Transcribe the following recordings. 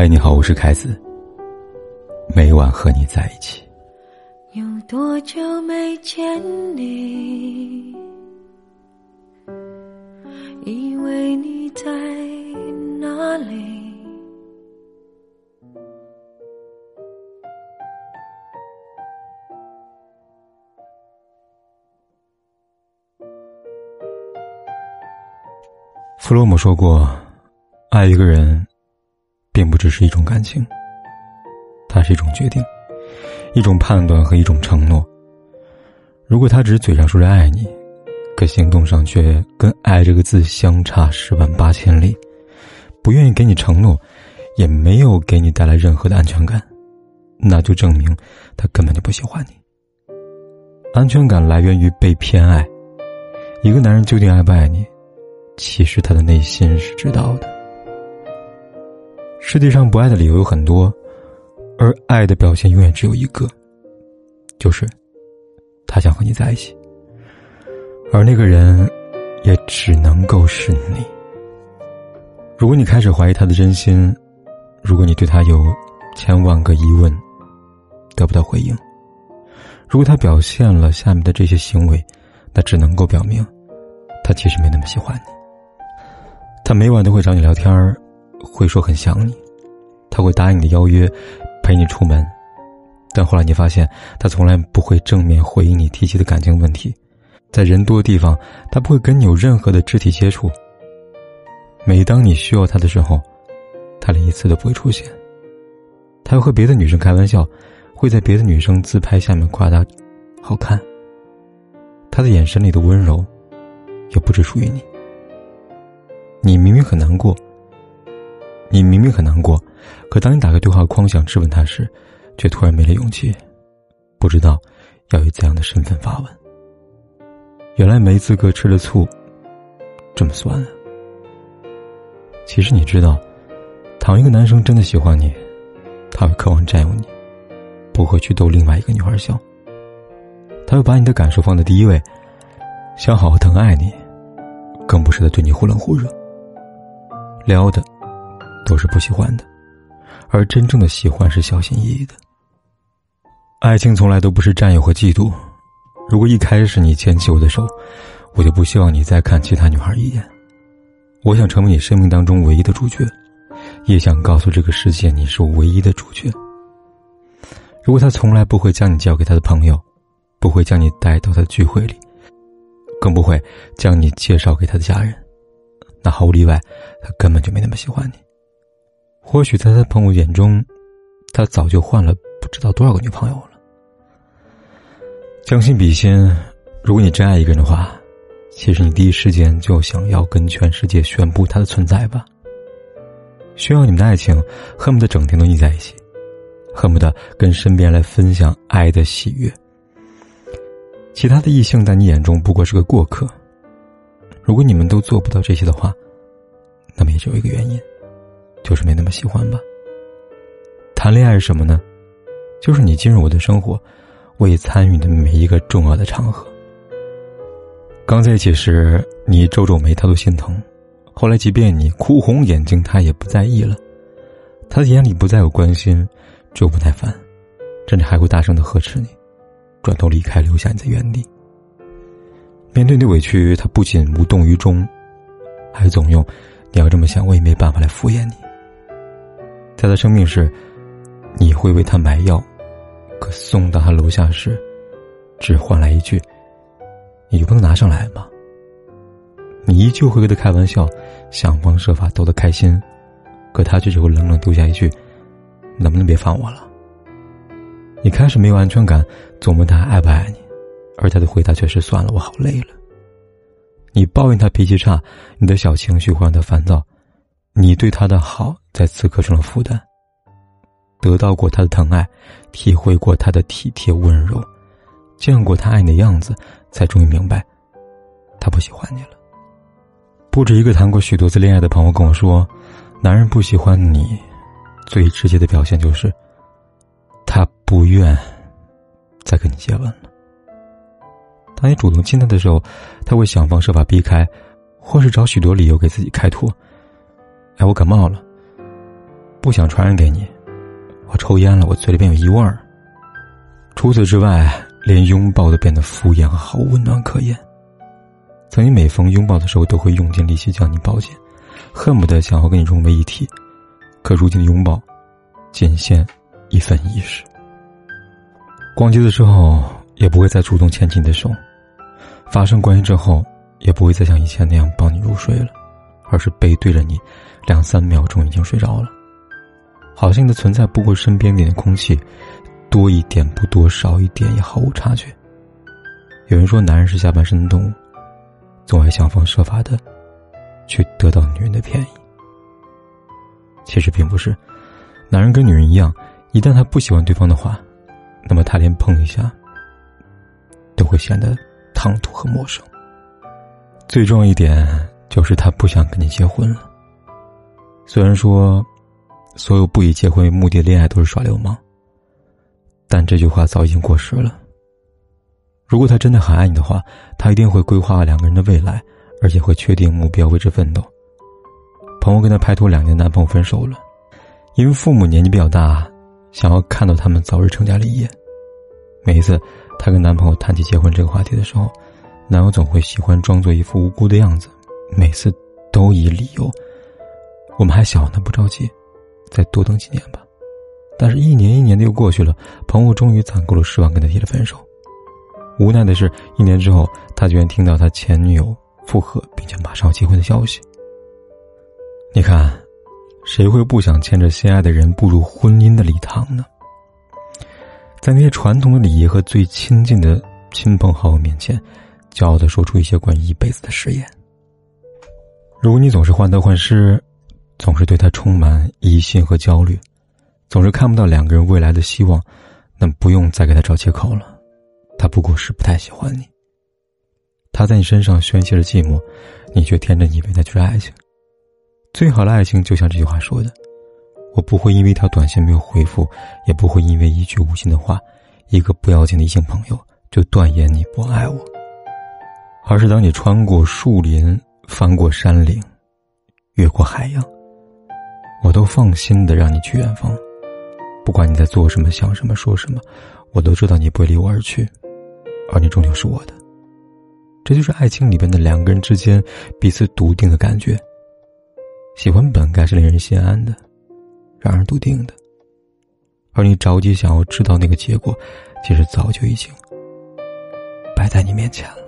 嗨，你好，我是凯子。每晚和你在一起。有多久没见你？以为你在哪里？弗洛姆说过，爱一个人。并不只是一种感情，它是一种决定，一种判断和一种承诺。如果他只是嘴上说着爱你，可行动上却跟“爱”这个字相差十万八千里，不愿意给你承诺，也没有给你带来任何的安全感，那就证明他根本就不喜欢你。安全感来源于被偏爱。一个男人究竟爱不爱你，其实他的内心是知道的。世界上不爱的理由有很多，而爱的表现永远只有一个，就是他想和你在一起，而那个人也只能够是你。如果你开始怀疑他的真心，如果你对他有千万个疑问得不到回应，如果他表现了下面的这些行为，那只能够表明他其实没那么喜欢你。他每晚都会找你聊天儿。会说很想你，他会答应你的邀约，陪你出门，但后来你发现他从来不会正面回应你提起的感情问题，在人多的地方，他不会跟你有任何的肢体接触。每当你需要他的时候，他连一次都不会出现。他会和别的女生开玩笑，会在别的女生自拍下面夸她好看。他的眼神里的温柔，又不只属于你。你明明很难过。你明明很难过，可当你打开对话框想质问他时，却突然没了勇气，不知道要以怎样的身份发问。原来没资格吃的醋，这么酸啊！其实你知道，倘一个男生真的喜欢你，他会渴望占有你，不会去逗另外一个女孩笑。他会把你的感受放在第一位，想好好疼爱你，更不是在对你忽冷忽热，撩的。都是不喜欢的，而真正的喜欢是小心翼翼的。爱情从来都不是占有和嫉妒。如果一开始你牵起我的手，我就不希望你再看其他女孩一眼。我想成为你生命当中唯一的主角，也想告诉这个世界你是我唯一的主角。如果他从来不会将你交给他的朋友，不会将你带到他的聚会里，更不会将你介绍给他的家人，那毫无例外，他根本就没那么喜欢你。或许在他朋友眼中，他早就换了不知道多少个女朋友了。将心比心，如果你真爱一个人的话，其实你第一时间就想要跟全世界宣布他的存在吧。需要你们的爱情，恨不得整天都腻在一起，恨不得跟身边来分享爱的喜悦。其他的异性在你眼中不过是个过客。如果你们都做不到这些的话，那么也只有一个原因。就是没那么喜欢吧。谈恋爱是什么呢？就是你进入我的生活，我也参与的每一个重要的场合。刚在一起时，你皱皱眉，他都心疼；后来，即便你哭红眼睛，他也不在意了。他的眼里不再有关心，只有不耐烦，甚至还会大声的呵斥你，转头离开，留下你在原地。面对你委屈，他不仅无动于衷，还总用“你要这么想，我也没办法”来敷衍你。在他生病时，你会为他买药，可送到他楼下时，只换来一句：“你就不能拿上来吗？”你依旧会跟他开玩笑，想方设法逗他开心，可他却只会冷冷丢下一句：“能不能别烦我了？”你开始没有安全感，琢磨他爱不爱你，而他的回答却是：“算了，我好累了。”你抱怨他脾气差，你的小情绪会让他烦躁。你对他的好，在此刻成了负担。得到过他的疼爱，体会过他的体贴温柔，见过他爱你的样子，才终于明白，他不喜欢你了。不止一个谈过许多次恋爱的朋友跟我说，男人不喜欢你，最直接的表现就是，他不愿再跟你接吻了。当你主动亲他的时候，他会想方设法避开，或是找许多理由给自己开脱。哎，我感冒了。不想传染给你。我抽烟了，我嘴里边有异味儿。除此之外，连拥抱都变得敷衍和毫无温暖可言。曾经每逢拥抱的时候，都会用尽力气将你抱紧，恨不得想要跟你融为一体。可如今的拥抱，仅限一份意识。逛街的时候，也不会再主动牵起你的手；发生关系之后，也不会再像以前那样抱你入睡了，而是背对着你，两三秒钟已经睡着了。好像你的存在不过身边点的空气，多一点不多，少一点也毫无察觉。有人说，男人是下半身的动物。总爱想方设法的，去得到女人的便宜。其实并不是，男人跟女人一样，一旦他不喜欢对方的话，那么他连碰一下都会显得唐突和陌生。最重要一点就是他不想跟你结婚了。虽然说，所有不以结婚为目的恋爱都是耍流氓，但这句话早已经过时了。如果他真的很爱你的话，他一定会规划两个人的未来，而且会确定目标，为之奋斗。朋友跟他拍拖两年，男朋友分手了，因为父母年纪比较大，想要看到他们早日成家立业。每一次她跟男朋友谈起结婚这个话题的时候，男友总会喜欢装作一副无辜的样子，每次都以理由：“我们还小呢，不着急，再多等几年吧。”但是，一年一年的又过去了，朋友终于攒够了失望，跟他提了分手。无奈的是，一年之后，他居然听到他前女友复合，并且马上结婚的消息。你看，谁会不想牵着心爱的人步入婚姻的礼堂呢？在那些传统的礼仪和最亲近的亲朋好友面前，骄傲的说出一些关于一辈子的誓言。如果你总是患得患失，总是对他充满疑心和焦虑，总是看不到两个人未来的希望，那不用再给他找借口了。他不过是不太喜欢你。他在你身上宣泄着寂寞，你却天真以为那就是爱情。最好的爱情就像这句话说的：“我不会因为一条短信没有回复，也不会因为一句无心的话，一个不要紧的异性朋友就断言你不爱我。而是当你穿过树林，翻过山岭，越过海洋，我都放心的让你去远方。不管你在做什么、想什么、说什么，我都知道你不会离我而去。”而你终究是我的，这就是爱情里边的两个人之间彼此笃定的感觉。喜欢本该是令人心安的，让人笃定的，而你着急想要知道那个结果，其实早就已经摆在你面前了。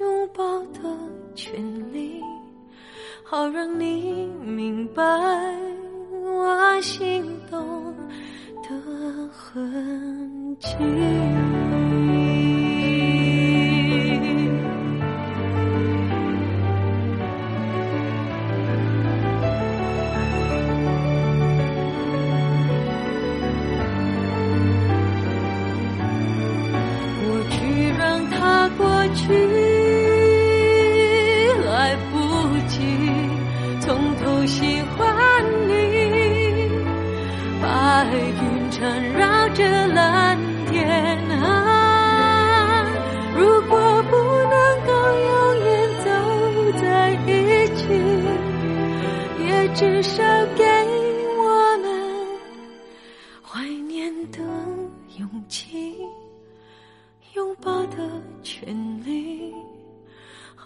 拥抱的权利，好让你明白我心动的痕迹。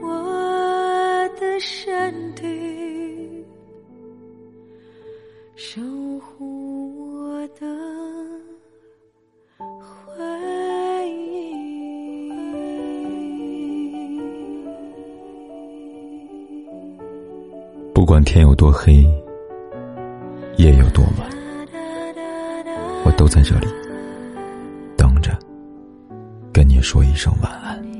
我的身体守护我的回忆不管天有多黑夜有多晚我都在这里等着跟你说一声晚安。